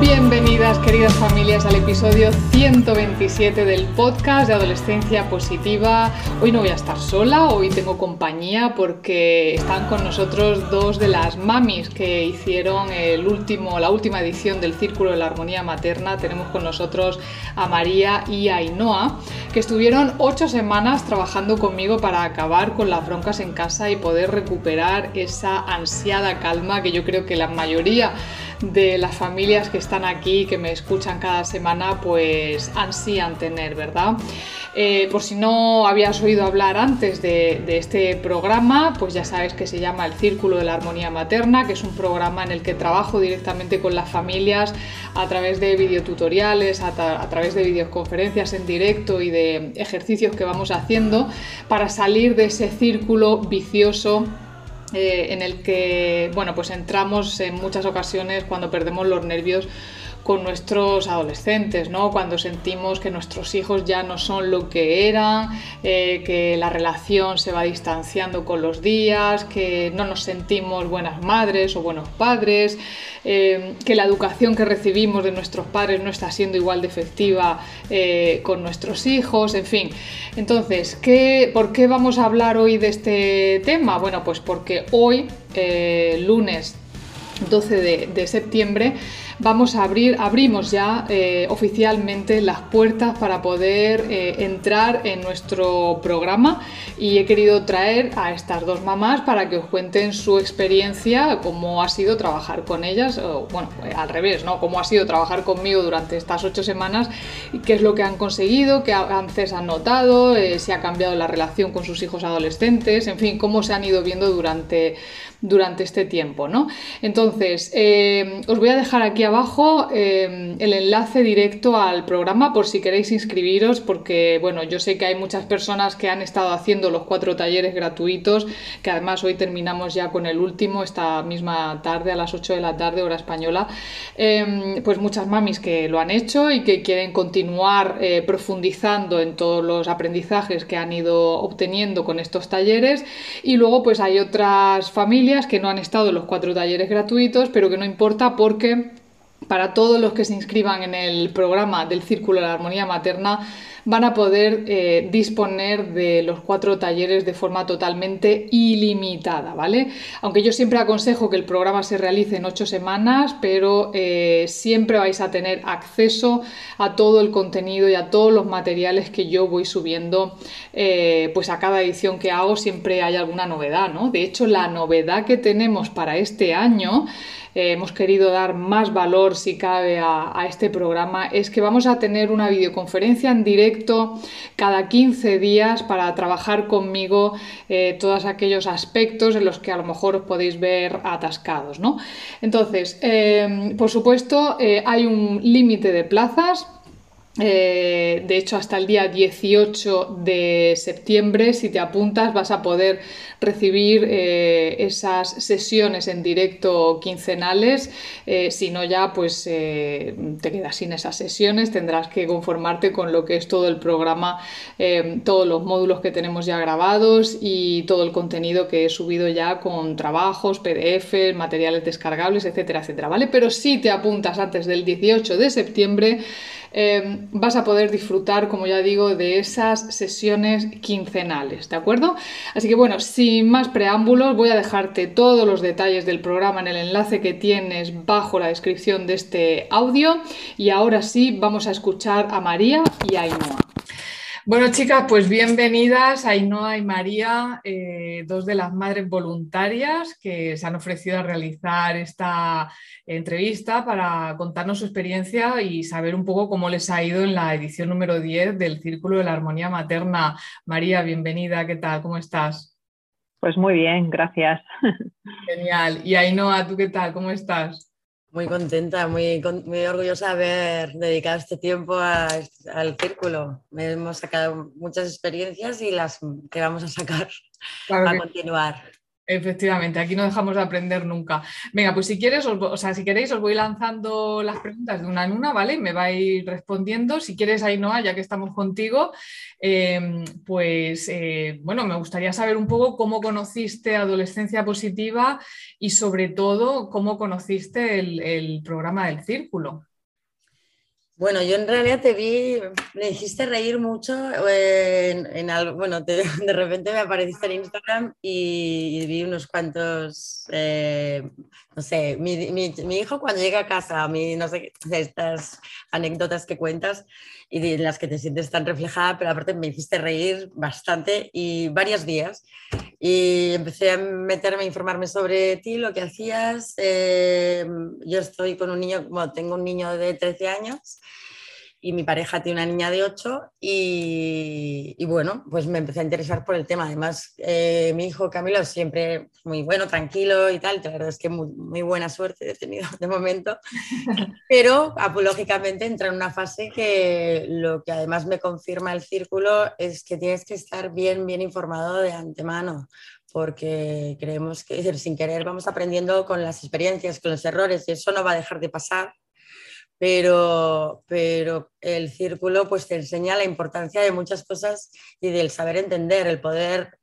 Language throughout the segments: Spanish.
Bienvenidas queridas familias al episodio 127 del podcast de Adolescencia Positiva. Hoy no voy a estar sola, hoy tengo compañía porque están con nosotros dos de las mamis que hicieron el último, la última edición del Círculo de la Armonía Materna. Tenemos con nosotros a María y a Ainhoa, que estuvieron ocho semanas trabajando conmigo para acabar con las broncas en casa y poder recuperar esa ansiada calma que yo creo que la mayoría de las familias que están aquí, que me escuchan cada semana, pues ansían tener, ¿verdad? Eh, por si no habías oído hablar antes de, este programa, pues ya sabes que se llama el Círculo de la Armonía Materna, que es un programa en el que trabajo directamente con las familias a través de videotutoriales, a, a través de videoconferencias en directo y de ejercicios que vamos haciendo para salir de ese círculo vicioso eh, en el que bueno, pues entramos en muchas ocasiones cuando perdemos los nervios con nuestros adolescentes, ¿no? Cuando sentimos que nuestros hijos ya no son lo que eran, eh, que la relación se va distanciando con los días, que no nos sentimos buenas madres o buenos padres, eh, que la educación que recibimos de nuestros padres no está siendo igual de efectiva eh, con nuestros hijos, en fin. Entonces, ¿qué, ¿por qué vamos a hablar hoy de este tema? Bueno, pues porque hoy, lunes 12 de septiembre, vamos a abrir, abrimos ya eh, oficialmente las puertas para poder eh, entrar en nuestro programa y he querido traer a estas dos mamás para que os cuenten su experiencia, cómo ha sido trabajar con ellas, o, bueno, al revés, ¿no? Cómo ha sido trabajar conmigo durante estas ocho semanas qué es lo que han conseguido, qué avances han notado, eh, si ha cambiado la relación con sus hijos adolescentes, en fin, cómo se han ido viendo durante durante este tiempo. ¿no? Entonces, os voy a dejar aquí abajo eh, el enlace directo al programa por si queréis inscribiros, porque bueno, yo sé que hay muchas personas que han estado haciendo los cuatro talleres gratuitos, que además hoy terminamos ya con el último, esta misma tarde, a las 8 de la tarde, hora española. Em, pues muchas mamis que lo han hecho y que quieren continuar eh, profundizando en todos los aprendizajes que han ido obteniendo con estos talleres. Y luego, pues hay otras familias que no han estado en los cuatro talleres gratuitos, pero que no importa porque para todos los que se inscriban en el programa del Círculo de la Armonía Materna van a poder eh, disponer de los cuatro talleres de forma totalmente ilimitada, ¿vale? Aunque yo siempre aconsejo que el programa se realice en ocho semanas, pero eh, siempre vais a tener acceso a todo el contenido y a todos los materiales que yo voy subiendo, eh, pues a cada edición que hago siempre hay alguna novedad, ¿no? De hecho, la novedad que tenemos para este año eh, hemos querido dar más valor, si cabe, a, este programa, es que vamos a tener una videoconferencia en directo cada 15 días para trabajar conmigo eh, todos aquellos aspectos en los que a lo mejor os podéis ver atascados. ¿no? Entonces, eh, por supuesto, hay un límite de plazas eh, de hecho, hasta el día 18 de septiembre, si te apuntas, vas a poder recibir eh, esas sesiones en directo quincenales. Eh, si no, ya pues te quedas sin esas sesiones. Tendrás que conformarte con lo que es todo el programa, todos los módulos que tenemos ya grabados y todo el contenido que he subido ya con trabajos, PDF, materiales descargables, etcétera, etcétera. ¿Vale? Pero si te apuntas antes del 18 de septiembre, Em, vas a poder disfrutar, como ya digo, de esas sesiones quincenales, ¿de acuerdo? Así que bueno, sin más preámbulos, voy a dejarte todos los detalles del programa en el enlace que tienes bajo la descripción de este audio y ahora sí vamos a escuchar a María y a Ainhoa. Bueno, chicas, pues bienvenidas Ainhoa y María, eh, dos de las madres voluntarias que se han ofrecido a realizar esta entrevista para contarnos su experiencia y saber un poco cómo les ha ido en la edición número 10 del Círculo de la Armonía Materna. María, bienvenida, ¿qué tal? ¿Cómo estás? Pues muy bien, gracias. Genial. Y Ainhoa, ¿tú qué tal? ¿Cómo estás? Muy contenta, muy, muy orgullosa de haber dedicado este tiempo al círculo. Hemos sacado muchas experiencias y las que vamos a sacar para continuar. Efectivamente, aquí no dejamos de aprender nunca. Venga, pues si quieres, o sea, si queréis, os voy lanzando las preguntas de una en una, ¿vale? Me vais respondiendo. Si quieres, Ainhoa, ya que estamos contigo, em, pues eh, bueno, me gustaría saber un poco cómo conociste Adolescencia Positiva y sobre todo cómo conociste el programa del Círculo. Bueno, yo en realidad te vi, me hiciste reír mucho en, algo, bueno, de repente me apareciste en Instagram y, vi unos cuantos, eh, no sé, mi, hijo cuando llega a casa, mi, no sé, estas anécdotas que cuentas y en las que te sientes tan reflejada, pero aparte me hiciste reír bastante y varios días. Y empecé a meterme, a informarme sobre ti, lo que hacías. Eh, yo estoy con un niño, bueno, tengo un niño de 13 años y mi pareja tiene una niña de 8 y, bueno, pues me empecé a interesar por el tema. Además, eh, mi hijo Camilo siempre muy bueno, tranquilo y tal, la verdad es que muy, buena suerte he tenido de momento, pero apológicamente entra en una fase que lo que además me confirma el círculo es que tienes que estar bien, bien informado de antemano porque creemos que sin querer vamos aprendiendo con las experiencias, con los errores y eso no va a dejar de pasar pero, pero el círculo pues te enseña la importancia de muchas cosas y del saber entender, el poder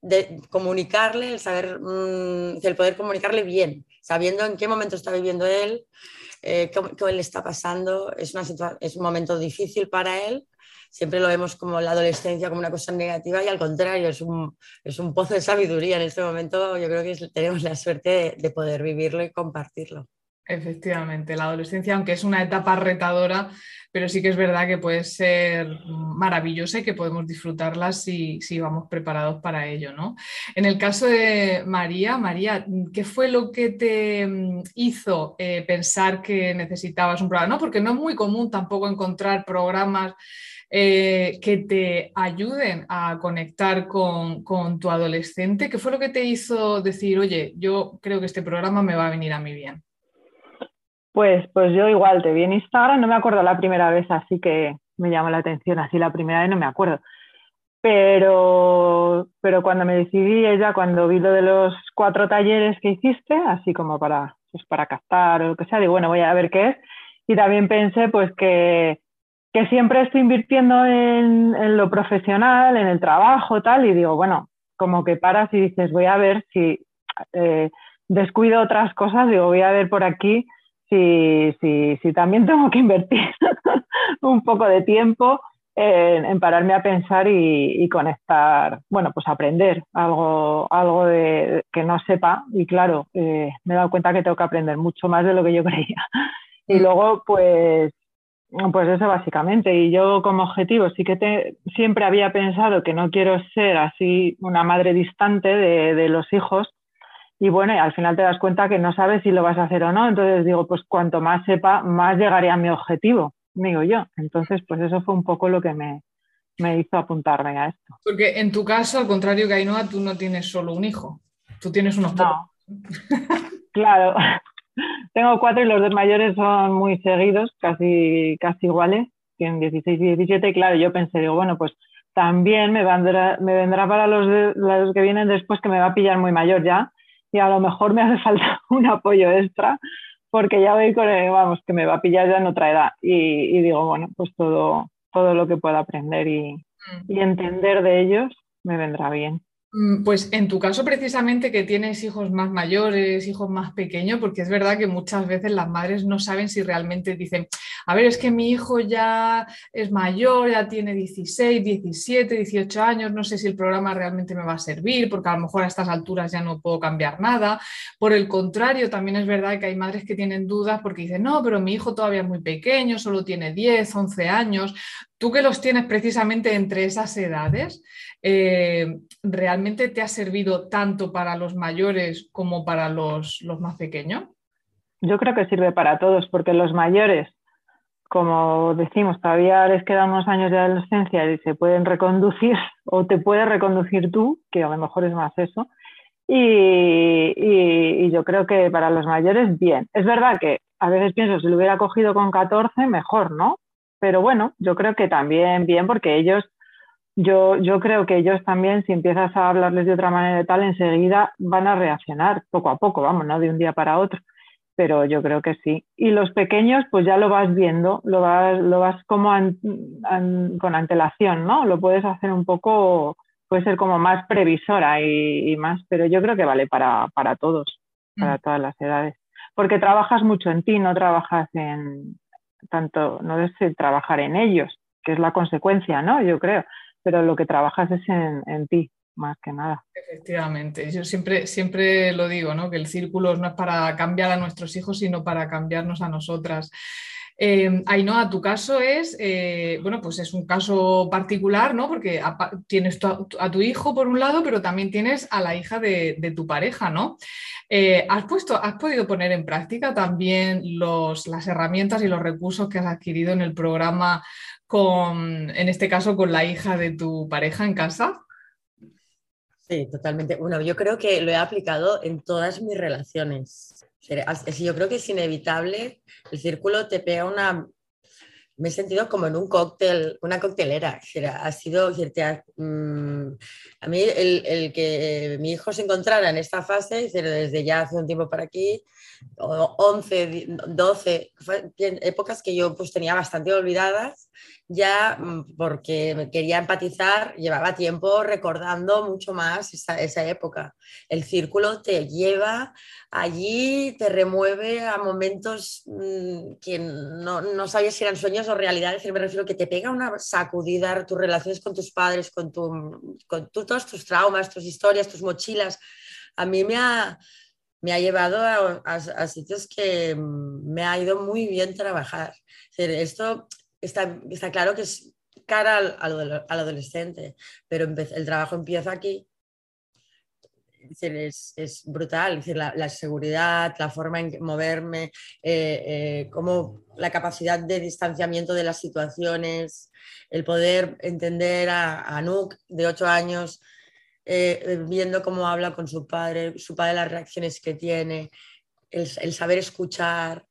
de comunicarle, el saber, mm, el poder comunicarle bien, sabiendo en qué momento está viviendo él, eh, qué, le está pasando. Es, una es un momento difícil para él. Siempre lo vemos como la adolescencia como una cosa negativa y al contrario, es un, es un pozo de sabiduría. En este momento yo creo que tenemos la suerte de poder vivirlo y compartirlo. Efectivamente, la adolescencia, aunque es una etapa retadora, pero sí que es verdad que puede ser maravillosa y que podemos disfrutarla si, vamos preparados para ello. ¿no? En el caso de María, María, ¿qué fue lo que te mm, hizo eh, pensar que necesitabas un programa? ¿No? Porque no es muy común tampoco encontrar programas eh, que te ayuden a conectar con, con tu adolescente. ¿Qué fue lo que te hizo decir, oye, yo creo que este programa me va a venir a mí bien? Pues, pues yo igual te vi en Instagram, no me acuerdo la primera vez, así que me llamó la atención, así la primera vez no me acuerdo. Pero, pero cuando me decidí, ella, cuando vi lo de los cuatro talleres que hiciste, así como para, pues para captar o lo que sea, digo, bueno, voy a ver qué es. Y también pensé pues que, que siempre estoy invirtiendo en, en, lo profesional, en el trabajo, tal, y digo, bueno, como que paras y dices, voy a ver si eh, descuido otras cosas, digo, voy a ver por aquí si, si, también tengo que invertir un poco de tiempo en, pararme a pensar y, conectar, bueno, pues aprender algo, algo de, que no sepa. Y claro, eh, me he dado cuenta que tengo que aprender mucho más de lo que yo creía. Y luego, pues, pues eso básicamente. Y yo como objetivo sí que te, siempre había pensado que no quiero ser así una madre distante de los hijos, y bueno, al final te das cuenta que no sabes si lo vas a hacer o no. Entonces digo, pues cuanto más sepa, más llegaré a mi objetivo, digo yo. Entonces, pues eso fue un poco lo que me, hizo apuntarme a esto. Porque en tu caso, al contrario que Ainhoa, tú no tienes solo un hijo, tú tienes unos no. claro, tengo cuatro y los dos mayores son muy seguidos, casi, casi iguales, tienen 16 y 17. Y claro, yo pensé, digo, bueno, pues también me vendrá, me vendrá para los, los que vienen después que me va a pillar muy mayor ya y a lo mejor me hace falta un apoyo extra porque ya voy con, vamos, que me va a pillar ya en otra edad y, digo, bueno, pues todo, todo lo que pueda aprender y, mm. y entender de ellos me vendrá bien. Mm, pues en tu caso precisamente que tienes hijos más mayores, hijos más pequeños, porque es verdad que muchas veces las madres no saben si realmente dicen, a ver, es que mi hijo ya es mayor, ya tiene 16, 17, 18 años, no sé si el programa realmente me va a servir, porque a lo mejor a estas alturas ya no puedo cambiar nada. Por el contrario, también es verdad que hay madres que tienen dudas porque dicen, no, pero mi hijo todavía es muy pequeño, solo tiene 10, 11 años. Tú que los tienes precisamente entre esas edades, eh, ¿realmente te ha servido tanto para los mayores como para los, más pequeños? Yo creo que sirve para todos, porque los mayores, como decimos, todavía les quedan unos años de adolescencia y se pueden reconducir o te puedes reconducir tú, que a lo mejor es más eso. Y, yo creo que para los mayores, bien. Es verdad que a veces pienso, si lo hubiera cogido con 14, mejor, ¿no? Pero bueno, yo creo que también bien, porque ellos, yo, yo creo que ellos también, si empiezas a hablarles de otra manera y tal, enseguida van a reaccionar poco a poco, vamos, no de un día para otro pero yo creo que sí. Y los pequeños, pues ya lo vas viendo, lo vas, lo vas como con antelación, ¿no? Lo puedes hacer un poco, puede ser como más previsora y, más, pero yo creo que vale para, para todos, para mm. todas las edades. Porque trabajas mucho en ti, no trabajas en tanto, no es trabajar en ellos, que es la consecuencia, ¿no? Yo creo, pero lo que trabajas es en, en ti más que nada. Efectivamente, yo siempre, siempre lo digo, ¿no? que el círculo no es para cambiar a nuestros hijos, sino para cambiarnos a nosotras. Eh, Ainhoa, tu caso es, eh, bueno, pues es un caso particular, ¿no? Porque tienes a, tu hijo por un lado, pero también tienes a la hija de, tu pareja, ¿no? Eh, ¿has, puesto, ¿Has podido poner en práctica también las herramientas y los recursos que has adquirido en el programa con, en este caso, con la hija de tu pareja en casa? Sí, totalmente. Bueno, yo creo que lo he aplicado en todas mis relaciones. Yo creo que es inevitable, el círculo te pega una... Me he sentido como en un cóctel, una coctelera. Ha sido, mm, a mí el, que mi hijo se encontrara en esta fase, desde ya hace un tiempo para aquí, 11, 12, épocas que yo pues tenía bastante olvidadas, ya mm, porque quería empatizar, llevaba tiempo recordando mucho más esa, esa época. El círculo te lleva allí, te remueve a momentos mm, que no, no sabías si eran sueños o realidades, me refiero que te pega una sacudida tus relaciones con tus padres, con, tu, con todos tus traumas, tus historias, tus mochilas. A mí me ha me ha llevado a, sitios que mm, me ha ido muy bien trabajar. Esto está, está claro que es cara al, al, adolescente, pero el trabajo empieza aquí. Es, es, brutal, la, la, seguridad, la forma en moverme, eh, eh, como la capacidad de distanciamiento de las situaciones, el poder entender a, a de 8 años eh, viendo cómo habla con su padre, su padre las reacciones que tiene, el, saber escuchar,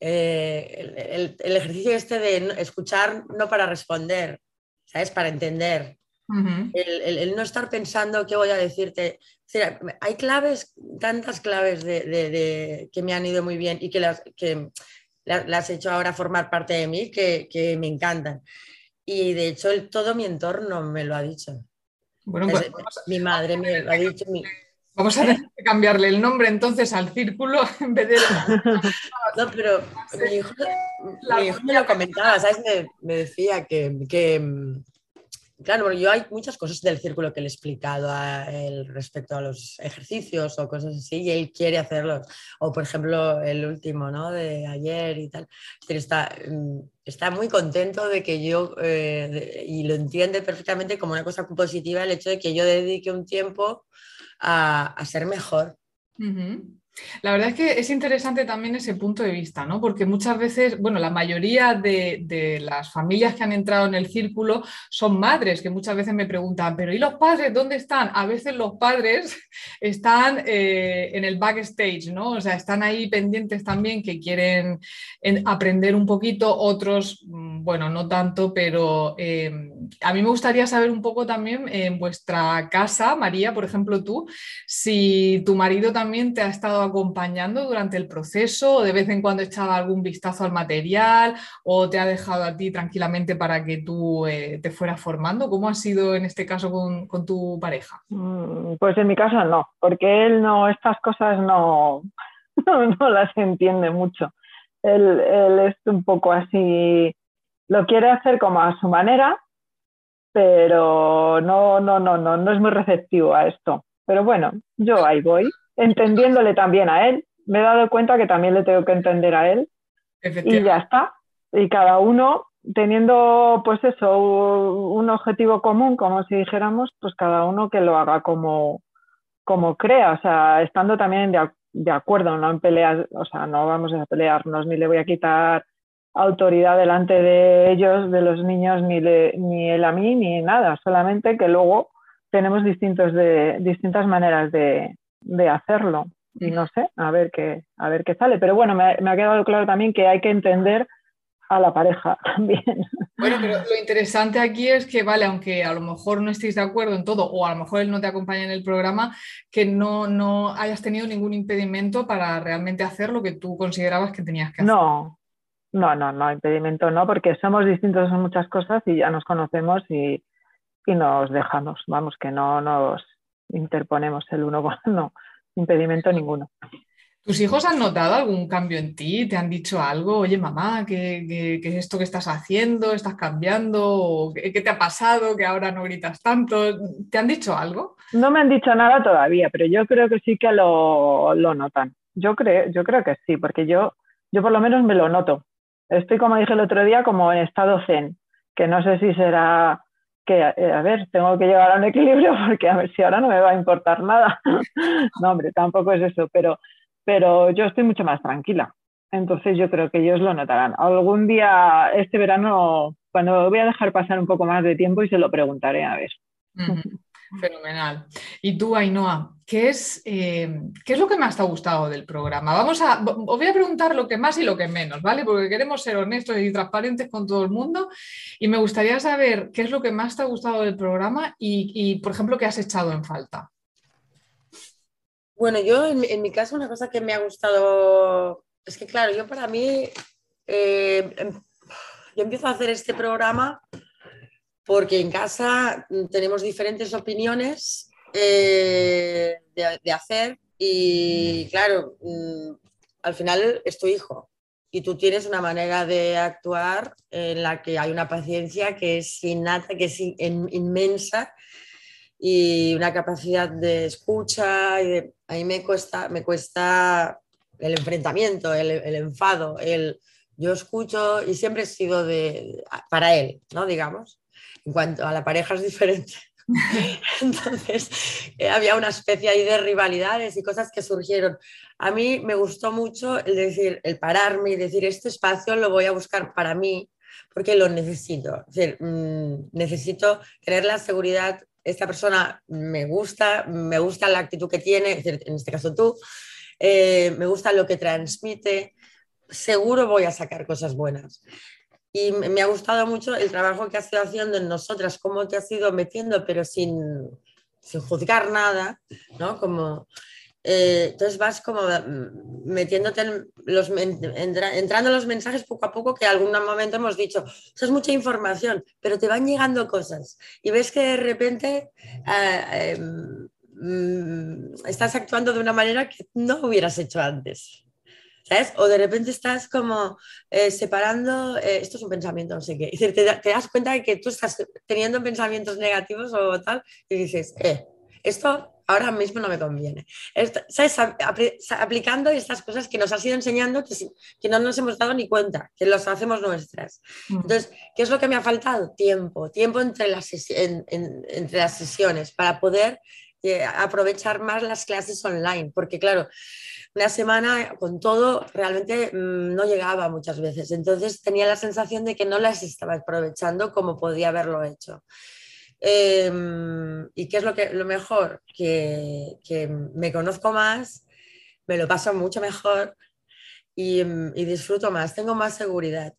eh, el, ejercicio este de escuchar no para responder, ¿sabes? Para entender. el, no estar pensando qué voy a decirte. hay claves, tantas claves de, que me han ido muy bien y que las, que las, he hecho ahora formar parte de mí que, que me encantan. Y de hecho todo mi entorno me lo ha dicho. Bueno, pues mi madre me lo ha dicho. Vamos a tener que cambiarle el nombre entonces al círculo en vez de... no, pero mi hijo, me lo comentaba, ¿sabes? Me, decía que, que, Claro, yo hay muchas cosas del círculo que le he explicado a él respecto a los ejercicios o cosas así y él quiere hacerlos. O por ejemplo el último, ¿no? De ayer y tal. está, mm, está muy contento de que yo, eh, y lo entiende perfectamente como una cosa positiva, el hecho de que yo dedique un tiempo a, a ser mejor. La verdad es que es interesante también ese punto de vista, ¿no? Porque muchas veces, bueno, la mayoría de, las familias que han entrado en el círculo son madres que muchas veces me preguntan, pero ¿y los padres dónde están? A veces los padres están eh, en el backstage, ¿no? O sea, están ahí pendientes también que quieren aprender un poquito, otros, mm, bueno, no tanto, pero eh, a mí me gustaría saber un poco también en vuestra casa, María, por ejemplo, tú, si tu marido también te ha estado acompañando durante el proceso o de vez en cuando echaba algún vistazo al material o te ha dejado a ti tranquilamente para que tú eh, te fueras formando? ¿Cómo ha sido en este caso con, tu pareja? Mm, pues en mi caso no, porque él no, estas cosas no, no, las entiende mucho. Él, él es un poco así, lo quiere hacer como a su manera, pero no, no, no, no, no es muy receptivo a esto. Pero bueno, yo ahí voy entendiéndole también a él. Me he dado cuenta que también le tengo que entender a él y ya está. Y cada uno teniendo pues eso, un objetivo común, como si dijéramos, pues cada uno que lo haga como, como crea, o sea, estando también de, acuerdo, no en peleas, o sea, no vamos a pelearnos, ni le voy a quitar autoridad delante de ellos, de los niños, ni, ni él a mí, ni nada, solamente que luego tenemos distintos de, distintas maneras de, de hacerlo. Y no sé, a ver qué, a ver qué sale. Pero bueno, me, me ha quedado claro también que hay que entender a la pareja también. Bueno, pero lo interesante aquí es que, vale, aunque a lo mejor no estéis de acuerdo en todo, o a lo mejor él no te acompaña en el programa, que no, no hayas tenido ningún impedimento para realmente hacer lo que tú considerabas que tenías que hacer. No, no, no, no, impedimento no, porque somos distintos en muchas cosas y ya nos conocemos y, y nos dejamos, vamos, que no nos interponemos el uno con no, impedimento ninguno. ¿Tus hijos han notado algún cambio en ti? ¿Te han dicho algo? Oye, mamá, ¿qué, qué, qué es esto que estás haciendo? ¿Estás cambiando? ¿Qué, ¿Qué, te ha pasado que ahora no gritas tanto? ¿Te han dicho algo? No me han dicho nada todavía, pero yo creo que sí que lo, lo notan. Yo creo, yo creo que sí, porque yo, yo por lo menos me lo noto. Estoy, como dije el otro día, como en estado zen, que no sé si será que, eh, a ver, tengo que llegar a un equilibrio porque a ver si ahora no me va a importar nada. no, hombre, tampoco es eso, pero pero yo estoy mucho más tranquila. Entonces yo creo que ellos lo notarán. Algún día, este verano, cuando voy a dejar pasar un poco más de tiempo y se lo preguntaré a ver. Fenomenal. Y tú, Ainhoa, ¿qué es, eh, ¿qué es lo que más te ha gustado del programa? Vamos a, os voy a preguntar lo que más y lo que menos, ¿vale? Porque queremos ser honestos y transparentes con todo el mundo. Y me gustaría saber qué es lo que más te ha gustado del programa y, y por ejemplo, qué has echado en falta. Bueno, yo en, en, mi caso una cosa que me ha gustado es que, claro, yo para mí, eh, yo empiezo a hacer este programa porque en casa tenemos diferentes opiniones eh, de, de, hacer y, claro, mm, al final es tu hijo y tú tienes una manera de actuar en la que hay una paciencia que es innata, que es in, inmensa y una capacidad de escucha. Y de, a mí me cuesta, me cuesta el enfrentamiento, el, el, enfado, el yo escucho y siempre he sido de, para él, ¿no? Digamos. En cuanto a la pareja es diferente. Entonces, eh, había una especie ahí de rivalidades y cosas que surgieron. A mí me gustó mucho el decir, el pararme y decir, este espacio lo voy a buscar para mí porque lo necesito. Es decir, mmm, necesito tener la seguridad esta persona me gusta, me gusta la actitud que tiene, en este caso tú, eh, me gusta lo que transmite, seguro voy a sacar cosas buenas. Y me ha gustado mucho el trabajo que has ido haciendo en nosotras, cómo te has ido metiendo, pero sin, sin juzgar nada, ¿no? Como eh, entonces vas como mm, metiéndote en los, entra, entrando en los mensajes poco a poco que en algún momento hemos dicho, eso es mucha información, pero te van llegando cosas y ves que de repente eh, eh, estás actuando de una manera que no hubieras hecho antes. ¿Sabes? O de repente estás como eh, separando, eh, esto es un pensamiento, no sé qué, te, te, das cuenta de que tú estás teniendo pensamientos negativos o tal, y dices, eh, esto ahora mismo no me conviene. ¿Sabes? Aplicando estas cosas que nos has ido enseñando que, que no nos hemos dado ni cuenta, que las hacemos nuestras. Mm. Entonces, ¿qué es lo que me ha faltado? Tiempo, tiempo entre las, en, en, entre las sesiones para poder aprovechar más las clases online, porque claro, una semana con todo realmente mmm, no llegaba muchas veces, entonces tenía la sensación de que no las estaba aprovechando como podía haberlo hecho. Eh, ¿Y qué es lo, que, lo mejor? Que, que, me conozco más, me lo paso mucho mejor y, y disfruto más, tengo más seguridad.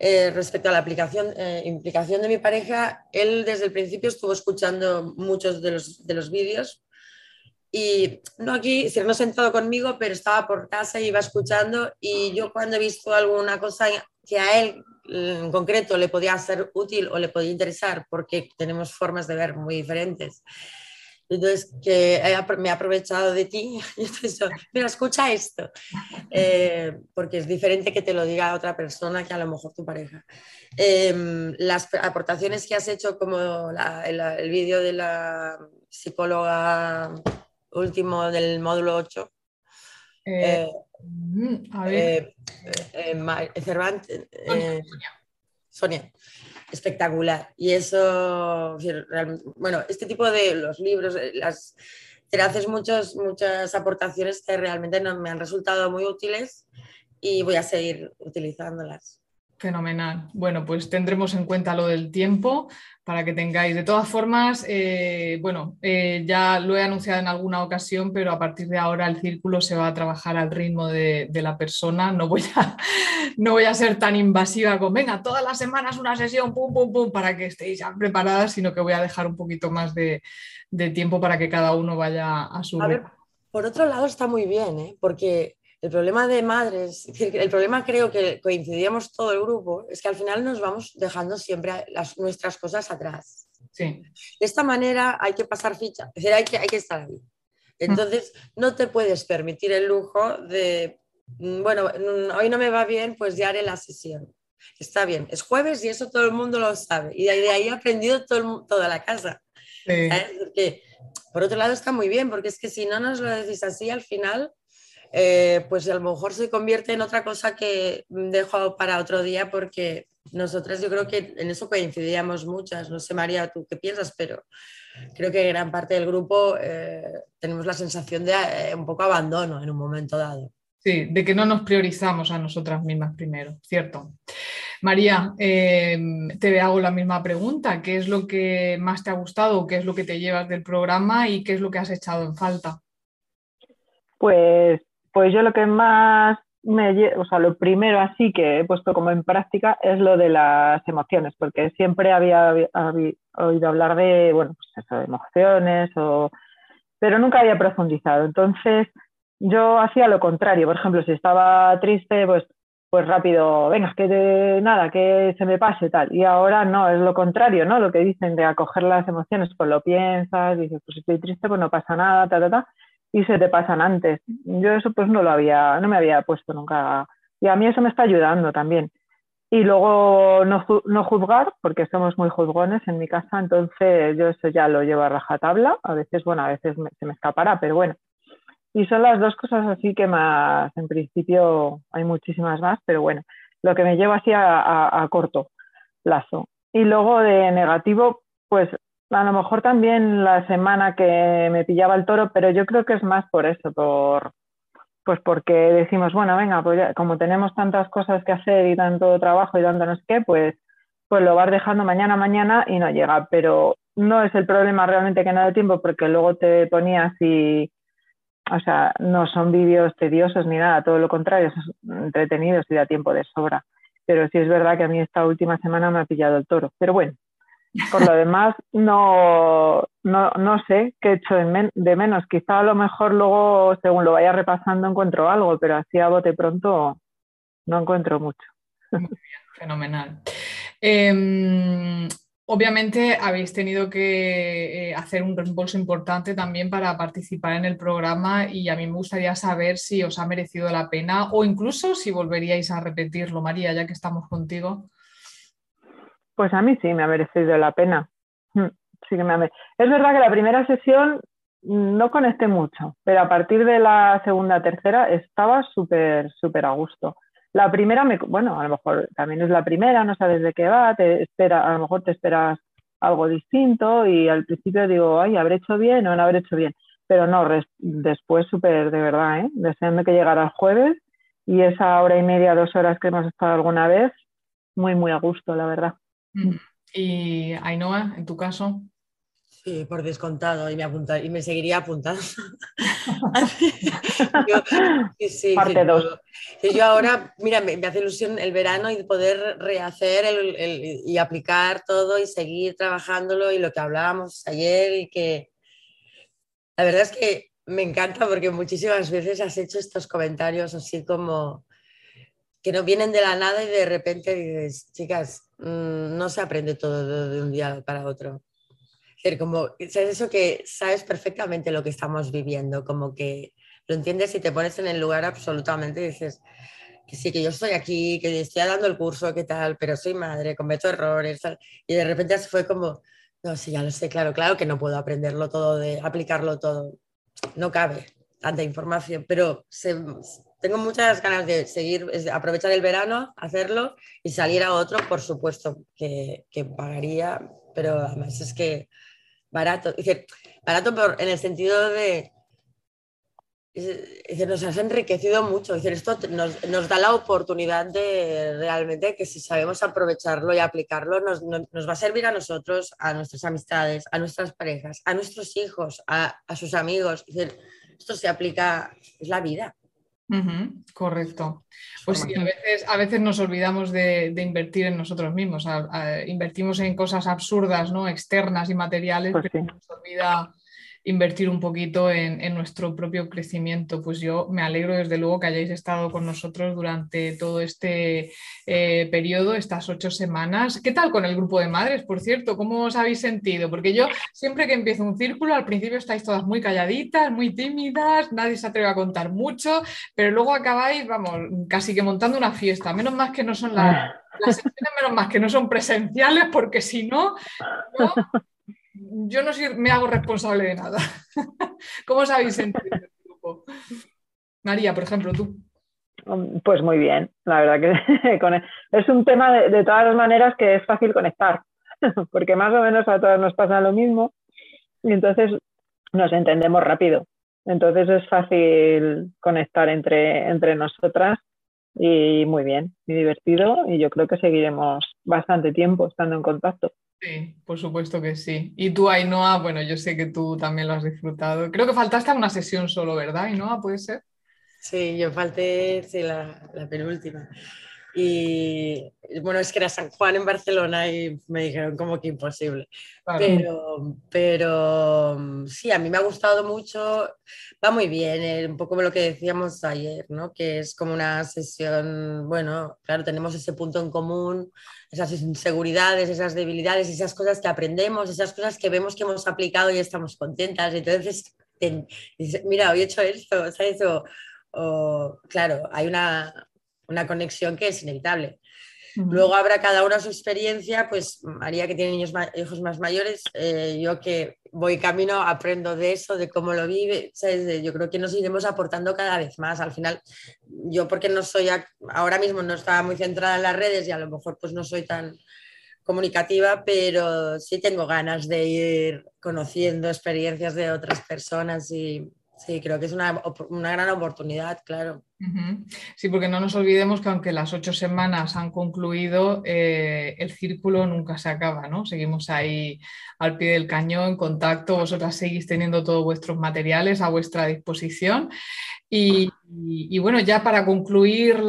Eh, respecto a la aplicación, eh, implicación de mi pareja, él desde el principio estuvo escuchando muchos de los, de los vídeos y no aquí, no sentado conmigo, pero estaba por casa y iba escuchando y yo cuando he visto alguna cosa que a él en concreto le podía ser útil o le podía interesar porque tenemos formas de ver muy diferentes. Entonces, que me he aprovechado de ti y entonces, mira, escucha esto, eh, porque es diferente que te lo diga otra persona que a lo mejor tu pareja. Eh, las aportaciones que has hecho, como la, el, el vídeo de la psicóloga último del módulo 8, eh, eh a ver. Cervantes, Sonia. Espectacular. Y eso, bueno, este tipo de los libros, las, te haces muchos, muchas aportaciones que realmente no, me han resultado muy útiles y voy a seguir utilizándolas. Fenomenal. Bueno, pues tendremos en cuenta lo del tiempo para que tengáis. De todas formas, eh, bueno, eh, ya lo he anunciado en alguna ocasión, pero a partir de ahora el círculo se va a trabajar al ritmo de, la persona. No voy, a, no voy a ser tan invasiva con, venga, todas las semanas una sesión, pum, pum, pum, para que estéis ya preparadas, sino que voy a dejar un poquito más de, tiempo para que cada uno vaya a su... A por otro lado está muy bien, ¿eh? porque el problema de madres, el problema creo que coincidíamos todo el grupo, es que al final nos vamos dejando siempre las, nuestras cosas atrás. Sí. De esta manera hay que pasar ficha, es decir, hay que, hay que estar ahí. Entonces, no te puedes permitir el lujo de, mm, bueno, mm, hoy no me va bien, pues ya haré la sesión. Está bien, es jueves y eso todo el mundo lo sabe. Y de ahí he aprendido todo toda la casa. Porque, por otro lado, está muy bien, porque es que si no nos lo decís así, al final eh, pues a lo mejor se convierte en otra cosa que dejo para otro día porque nosotras yo creo que en eso coincidíamos muchas. No sé, María, tú qué piensas, pero creo que gran parte del grupo eh, tenemos la sensación de eh, un poco abandono en un momento dado. Sí, de que no nos priorizamos a nosotras mismas primero, cierto. María, te hago la misma pregunta. ¿Qué es lo que más te ha gustado? ¿Qué es lo que te llevas del programa y qué es lo que has echado en falta? Pues pues yo lo que más me, o sea, lo primero así que he puesto como en práctica es lo de las emociones, porque siempre había, oído hablar de, bueno, pues eso, emociones, o, pero nunca había profundizado. Entonces, yo hacía lo contrario. Por ejemplo, si estaba triste, pues, pues rápido, venga, que nada, que se me pase tal. Y ahora no, es lo contrario, ¿no? Lo que dicen de acoger las emociones, pues lo piensas, dices, pues estoy triste, pues no pasa nada, ta, ta, ta y se te pasan antes. Yo eso pues no lo había, no me había puesto nunca. Y a mí eso me está ayudando también. Y luego no, no juzgar, porque somos muy juzgones en mi casa, entonces yo eso ya lo llevo a rajatabla. A veces, bueno, a veces se me escapará, pero bueno. Y son las dos cosas así que más, en principio hay muchísimas más, pero bueno, lo que me llevo así a corto plazo. Y luego de negativo, pues a lo mejor también la semana que me pillaba el toro, pero yo creo que es más por eso, por pues porque decimos, bueno, venga, pues como tenemos tantas cosas que hacer y tanto trabajo y tanto no qué, pues, pues lo vas dejando mañana mañana y no llega. Pero no es el problema realmente que no da tiempo, porque luego te ponías y, o sea, no son vídeos tediosos ni nada, todo lo contrario, son entretenidos y da tiempo de sobra. Pero sí es verdad que a mí esta última semana me ha pillado el toro. Pero bueno, por lo demás, no, no, no sé qué he hecho de, menos. Quizá a lo mejor luego, según lo vaya repasando, encuentro algo, pero así a bote pronto no encuentro mucho. fenomenal. Em, obviamente habéis tenido que eh, hacer un reembolso importante también para participar en el programa y a mí me gustaría saber si os ha merecido la pena o incluso si volveríais a repetirlo, María, ya que estamos contigo. Pues a mí sí me ha merecido la pena. Mm, sí que me Es verdad que la primera sesión no conecté mucho, pero a partir de la segunda, tercera estaba súper, súper a gusto. La primera, me, bueno, a lo mejor también es la primera, no sabes de qué va, te espera, a lo mejor te esperas algo distinto y al principio digo, ay, ¿habré hecho bien o no habré hecho bien? Pero no, después súper de verdad, ¿eh? deseando que llegara el jueves y esa hora y media, dos horas que hemos estado alguna vez, muy, muy a gusto, la verdad. Y Ainhoa, en tu caso. Sí, por descontado, y me, apunta, y me seguiría apuntando. sí, Parte dos. Yo, ahora, mira, me, hace ilusión el verano y poder rehacer y aplicar todo y seguir trabajándolo y lo que hablábamos ayer y que la verdad es que me encanta porque muchísimas veces has hecho estos comentarios así como que no vienen de la nada y de repente dices, chicas, Mm, no se aprende todo de un día para otro. Es como, es eso que sabes perfectamente lo que estamos viviendo, como que lo entiendes y te pones en el lugar absolutamente y dices que sí, que yo estoy aquí, que estoy dando el curso, qué tal, pero soy madre, cometo errores, y de repente fue como, no, sí, ya lo sé, claro, claro que no puedo aprenderlo todo, de aplicarlo todo, no cabe tanta información, pero se, tengo muchas ganas de seguir, aprovechar el verano, hacerlo y salir a otro, por supuesto que, pagaría, pero además es que barato, barato en el sentido de nos has enriquecido mucho. esto nos, da la oportunidad de realmente que si sabemos aprovecharlo y aplicarlo, nos, va a servir a nosotros, a nuestras amistades, a nuestras parejas, a nuestros hijos, a, sus amigos. esto se aplica, es la vida. Correcto. Pues sí, a veces, a veces nos olvidamos de, invertir en nosotros mismos. invertimos en cosas absurdas, ¿no? externas y materiales, pues pero nos olvida invertir un poquito en, nuestro propio crecimiento. Pues yo me alegro desde luego que hayáis estado con nosotros durante todo este eh, periodo, estas ocho semanas. ¿Qué tal con el grupo de madres, por cierto? ¿Cómo os habéis sentido? Porque yo siempre que empiezo un círculo, al principio estáis todas muy calladitas, muy tímidas, nadie se atreve a contar mucho, pero luego acabáis, vamos, casi que montando una fiesta. Menos más que no son. Las sesiones menos más que no son presenciales porque si no, yo no me hago responsable de nada. ¿Cómo os habéis el este grupo? María, por ejemplo, tú. Pues muy bien, la verdad que e, es un tema de, todas las maneras que es fácil conectar, porque más o menos a todas nos pasa lo mismo y entonces nos entendemos rápido. Entonces es fácil conectar entre, entre nosotras y muy bien, muy divertido y yo creo que seguiremos bastante tiempo estando en contacto. Sí, por supuesto que sí. Y tú, Ainhoa, bueno, yo sé que tú también lo has disfrutado. Creo que faltaste a una sesión solo, ¿verdad, Ainhoa? ¿Puede ser? Sí, yo falté la penúltima. Y bueno, es que era San Juan en Barcelona y me dijeron como que imposible. Pero, pero sí, a mí me ha gustado mucho, va muy bien, eh, un poco lo que decíamos ayer, ¿no? Que es como una sesión, bueno, claro, tenemos ese punto en común, esas inseguridades, esas debilidades, esas cosas que aprendemos, esas cosas que vemos que hemos aplicado y estamos contentas. Entonces, mira, hoy he hecho esto, ¿sabes? o claro, hay una, una conexión que es inevitable. Luego habrá cada uno su experiencia, pues María que tiene niños hijos más mayores, eh, yo que voy camino, aprendo de eso, de cómo lo vive, yo creo que nos iremos aportando cada vez más. Al final, yo porque no soy, ahora mismo no estaba muy centrada en las redes y a lo mejor pues no soy tan comunicativa, pero sí tengo ganas de ir conociendo experiencias de otras personas y sí, creo que es una, una gran oportunidad, claro. Sí, porque no nos olvidemos que aunque las ocho semanas han concluido, eh, el círculo nunca se acaba, ¿no? Seguimos ahí al pie del cañón, en contacto, vosotras seguís teniendo todos vuestros materiales a vuestra disposición. Y, bueno, ya para concluir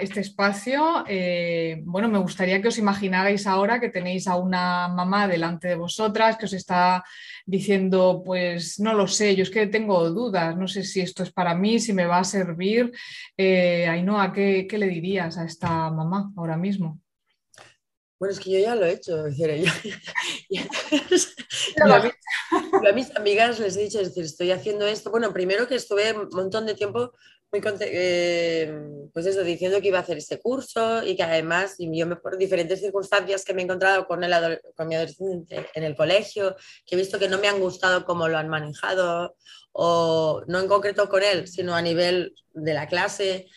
este espacio, eh, bueno, me gustaría que os imaginarais ahora que tenéis a una mamá delante de vosotras que os está diciendo, pues no lo sé, yo es que tengo dudas, no sé si esto es para mí, si me va a servir. Eh, Ainhoa, ¿qué, ¿qué, le dirías a esta mamá ahora mismo? Bueno, es que yo ya lo he hecho. yo, a, mis amigas les he dicho, decir, estoy haciendo esto. Bueno, primero que estuve un montón de tiempo muy eh, pues eso, diciendo que iba a hacer este curso y que además yo me, por diferentes circunstancias que me he encontrado con, el con mi adolescente en el colegio, que he visto que no me han gustado cómo lo han manejado o no en concreto con él, sino a nivel de la clase,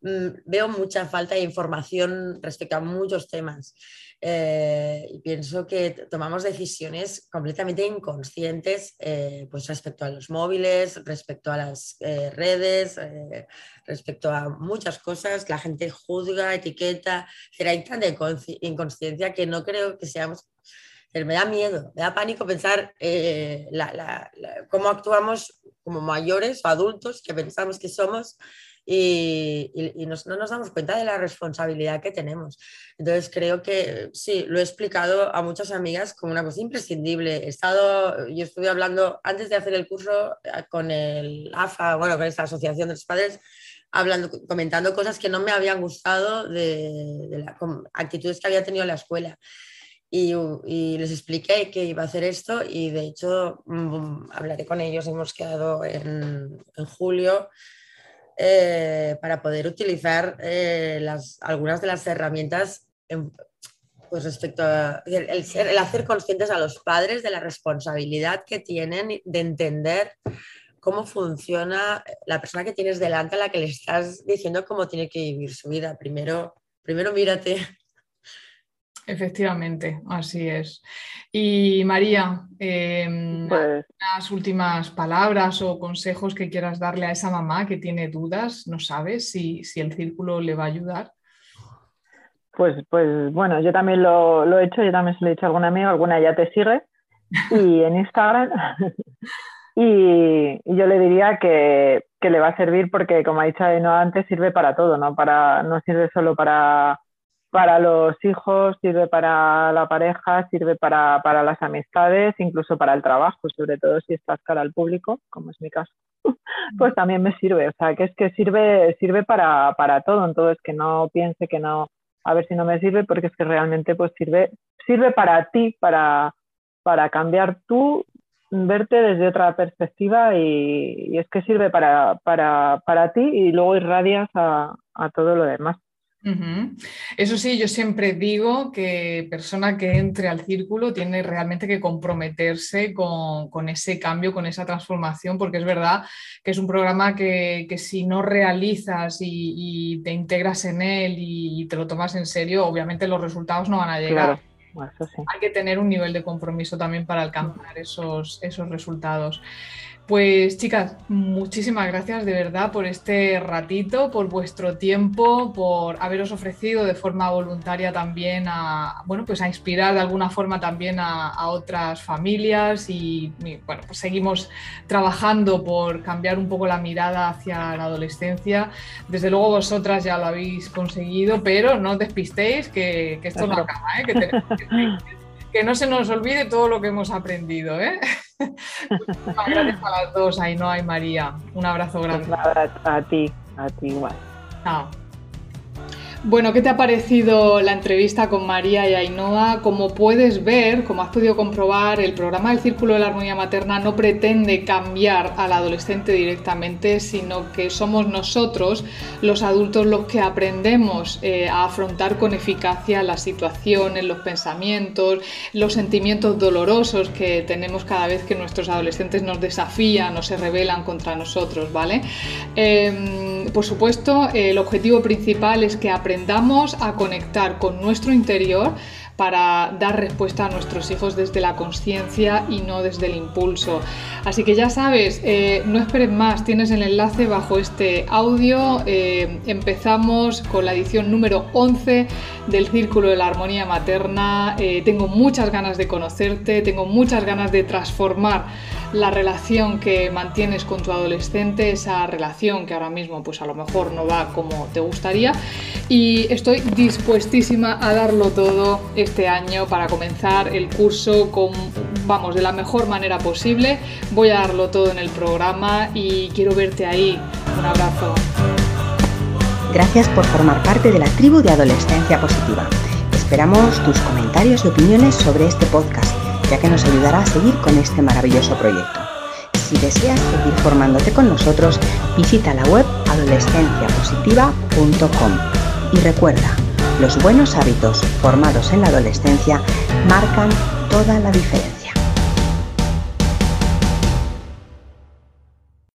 mm, veo mucha falta de información respecto a muchos temas. Eh, y pienso que tomamos decisiones completamente inconscientes pues respecto a los móviles, respecto a las eh, redes, respecto a muchas cosas. La gente juzga, etiqueta, pero hay tanta inconsciencia que no creo que seamos... Me da miedo, me da pánico pensar cómo actuamos como mayores o adultos que pensamos que somos y, no nos damos cuenta de la responsabilidad que tenemos. Entonces creo que sí, lo he explicado a muchas amigas como una cosa imprescindible. He estado, yo estuve hablando antes de hacer el curso eh, con el AFA, bueno, con esta Asociación de los Padres, hablando, comentando cosas que no me habían gustado de, de las actitudes que había tenido en la escuela. Y, y, les expliqué que iba a hacer esto y de hecho mm, hablaré con ellos, hemos quedado en, en julio eh, para poder utilizar eh, algunas de las herramientas pues respecto a el, el, hacer conscientes a los padres de la responsabilidad que tienen de entender cómo funciona la persona que tienes delante a la que le estás diciendo cómo tiene que vivir su vida. Primero, primero mírate. Efectivamente, así es. Y María, em, Pues, unas últimas palabras o consejos que quieras darle a esa mamá que tiene dudas, no sabes si, si el círculo le va a ayudar. pues, pues bueno, yo también lo, lo he hecho, yo también se lo he dicho a alguna amiga, alguna ya te sigue, y en Instagram, y, y yo le diría que, que le va a servir porque, como ha dicho Ainhoa antes, sirve para todo, ¿no? Para, no sirve solo para, para los hijos, sirve para la pareja, sirve para, para las amistades, incluso para el trabajo, sobre todo si estás cara al público, como es mi caso, pues también me sirve. O sea, que es que sirve, sirve para, para todo, entonces que no piense que no, a ver si no me sirve, porque es que realmente pues sirve, sirve para ti, para, para cambiar tú, verte desde otra perspectiva y, es que sirve para, para, para ti y luego irradias a todo lo demás. Eso sí, yo siempre digo que persona que entre al círculo tiene realmente que comprometerse con, con ese cambio, con esa transformación, porque es verdad que es un programa que, que si no realizas y, y te integras en él y te lo tomas en serio, obviamente los resultados no van a llegar. Claro, bueno, eso sí. Hay que tener un nivel de compromiso también para alcanzar esos, esos resultados. Pues chicas, muchísimas gracias de verdad por este ratito, por vuestro tiempo, por haberos ofrecido de forma voluntaria también a, bueno, pues a inspirar de alguna forma también a, a otras familias y, y, bueno, pues seguimos trabajando por cambiar un poco la mirada hacia la adolescencia. Desde luego vosotras ya lo habéis conseguido, pero no os despistéis que, que esto no acaba, ¿eh? que, tenemos que- que no se nos olvide todo lo que hemos aprendido. ¿eh? Muchísimas gracias a las dos, Ainhoa y María. Un abrazo Pues grande. nada, a ti, a ti igual. Chao. Bueno, ¿qué te ha parecido la entrevista con María y Ainhoa? Como puedes ver, como has podido comprobar, el programa del Círculo de la Armonía Materna no pretende cambiar al adolescente directamente, sino que somos nosotros, los adultos, los que aprendemos eh, a afrontar con eficacia las situaciones, los pensamientos, los sentimientos dolorosos que tenemos cada vez que nuestros adolescentes nos desafían o se rebelan contra nosotros, ¿vale? Eh, por supuesto, el objetivo principal es que aprendamos a conectar con nuestro interior para dar respuesta a nuestros hijos desde la conciencia y no desde el impulso. Así que ya sabes, eh, no esperes más, tienes el enlace bajo este audio. Eh, empezamos con la edición número 11 del Círculo de la Armonía Materna. Eh, tengo muchas ganas de conocerte, tengo muchas ganas de transformar la relación que mantienes con tu adolescente, esa relación que ahora mismo pues a lo mejor no va como te gustaría y estoy dispuestísima a darlo todo este año para comenzar el curso con vamos de la mejor manera posible. Voy a darlo todo en el programa y quiero verte ahí. Un abrazo. Gracias por formar parte de la tribu de Adolescencia Positiva. Esperamos tus comentarios y opiniones sobre este podcast, ya que nos ayudará a seguir con este maravilloso proyecto. Si deseas seguir formándote con nosotros, visita la web adolescenciapositiva.com. Y recuerda, los buenos hábitos formados en la adolescencia marcan toda la diferencia.